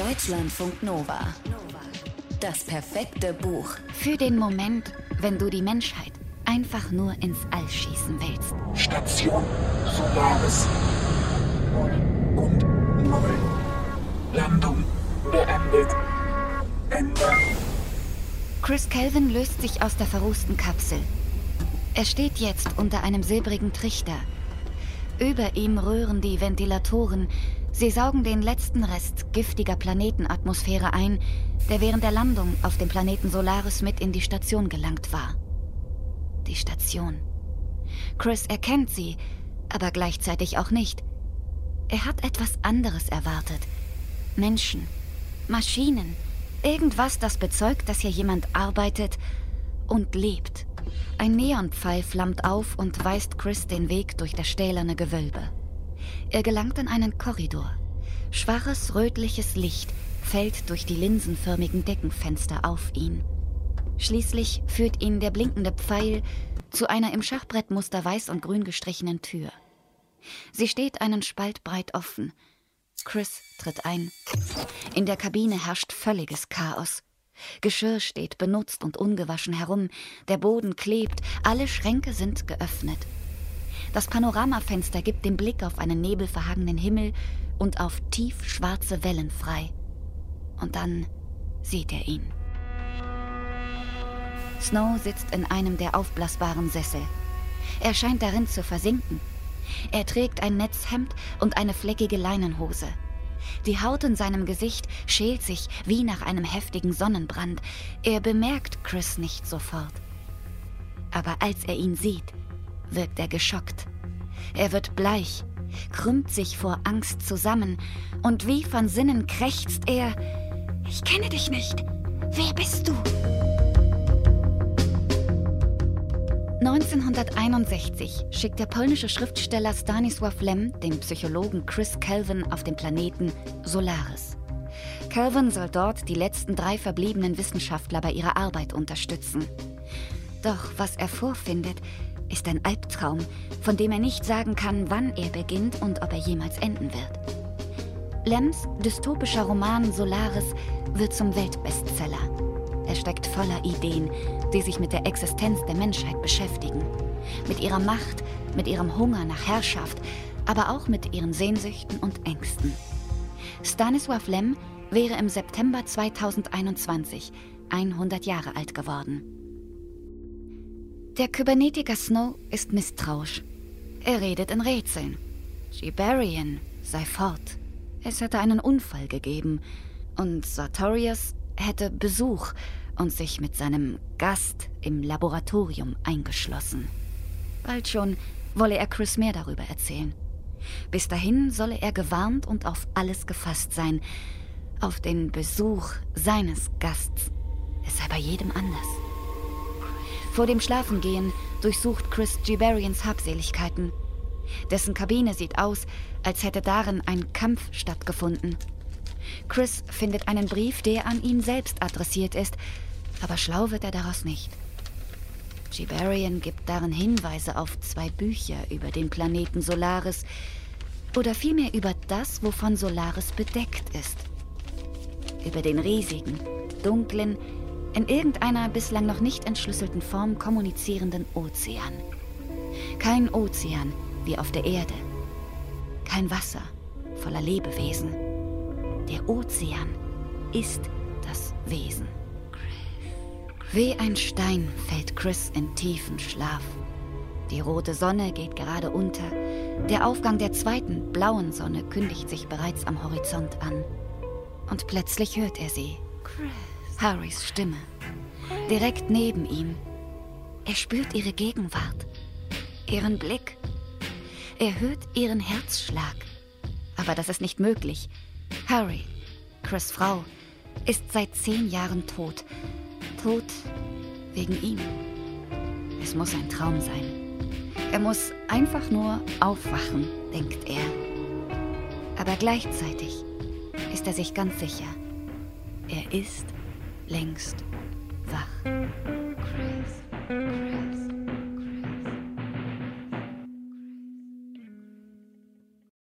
Deutschlandfunk Nova. Das perfekte Buch. Für den Moment, wenn du die Menschheit einfach nur ins All schießen willst. Station Solaris. Null und Null. Landung beendet. Ende. Chris Kelvin löst sich aus der verrußten Kapsel. Er steht jetzt unter einem silbrigen Trichter. Über ihm rühren die Ventilatoren. Sie saugen den letzten Rest giftiger Planetenatmosphäre ein, der während der Landung auf dem Planeten Solaris mit in die Station gelangt war. Die Station. Chris erkennt sie, aber gleichzeitig auch nicht. Er hat etwas anderes erwartet. Menschen, Maschinen, irgendwas, das bezeugt, dass hier jemand arbeitet und lebt. Ein Neonpfeil flammt auf und weist Chris den Weg durch das stählerne Gewölbe. Er gelangt in einen Korridor. Schwaches rötliches Licht fällt durch die linsenförmigen Deckenfenster auf ihn. Schließlich führt ihn der blinkende Pfeil zu einer im Schachbrettmuster weiß und grün gestrichenen Tür. Sie steht einen Spalt breit offen. Chris tritt ein. In der Kabine herrscht völliges Chaos. Geschirr steht benutzt und ungewaschen herum, der Boden klebt, alle Schränke sind geöffnet. Das Panoramafenster gibt den Blick auf einen nebelverhangenen Himmel und auf tiefschwarze Wellen frei. Und dann sieht er ihn. Snow sitzt in einem der aufblasbaren Sessel. Er scheint darin zu versinken. Er trägt ein Netzhemd und eine fleckige Leinenhose. Die Haut in seinem Gesicht schält sich wie nach einem heftigen Sonnenbrand. Er bemerkt Chris nicht sofort. Aber als er ihn sieht, wirkt er geschockt. Er wird bleich, krümmt sich vor Angst zusammen und wie von Sinnen krächzt er: Ich kenne dich nicht. Wer bist du? 1961 schickt der polnische Schriftsteller Stanisław Lem den Psychologen Chris Kelvin auf den Planeten Solaris. Kelvin soll dort die letzten drei verbliebenen Wissenschaftler bei ihrer Arbeit unterstützen. Doch was er vorfindet, ist ein Albtraum, von dem er nicht sagen kann, wann er beginnt und ob er jemals enden wird. Lems dystopischer Roman Solaris wird zum Weltbestseller. Er steckt voller Ideen, die sich mit der Existenz der Menschheit beschäftigen. Mit ihrer Macht, mit ihrem Hunger nach Herrschaft, aber auch mit ihren Sehnsüchten und Ängsten. Stanisław Lem wäre im September 2021 100 Jahre alt geworden. Der Kybernetiker Snow ist misstrauisch. Er redet in Rätseln. Gibarian sei fort. Es hätte einen Unfall gegeben und Sartorius hätte Besuch und sich mit seinem Gast im Laboratorium eingeschlossen. Bald schon wolle er Chris mehr darüber erzählen. Bis dahin solle er gewarnt und auf alles gefasst sein, auf den Besuch seines Gasts. Es sei bei jedem anders. Vor dem Schlafengehen durchsucht Chris Gibarians Habseligkeiten. Dessen Kabine sieht aus, als hätte darin ein Kampf stattgefunden. Chris findet einen Brief, der an ihn selbst adressiert ist, aber schlau wird er daraus nicht. Gibarian gibt darin Hinweise auf zwei Bücher über den Planeten Solaris oder vielmehr über das, wovon Solaris bedeckt ist. Über den riesigen, dunklen, in irgendeiner bislang noch nicht entschlüsselten Form kommunizierenden Ozean. Kein Ozean wie auf der Erde. Kein Wasser voller Lebewesen. Der Ozean ist das Wesen. Wie ein Stein fällt Chris in tiefen Schlaf. Die rote Sonne geht gerade unter. Der Aufgang der zweiten, blauen Sonne kündigt sich bereits am Horizont an. Und plötzlich hört er sie. Chris. Harrys Stimme. Direkt neben ihm. Er spürt ihre Gegenwart. Ihren Blick. Er hört ihren Herzschlag. Aber das ist nicht möglich. Harry, Chris Frau, ist seit zehn Jahren tot. Tot wegen ihm. Es muss ein Traum sein. Er muss einfach nur aufwachen, denkt er. Aber gleichzeitig ist er sich ganz sicher. Er ist längst wach. Chris.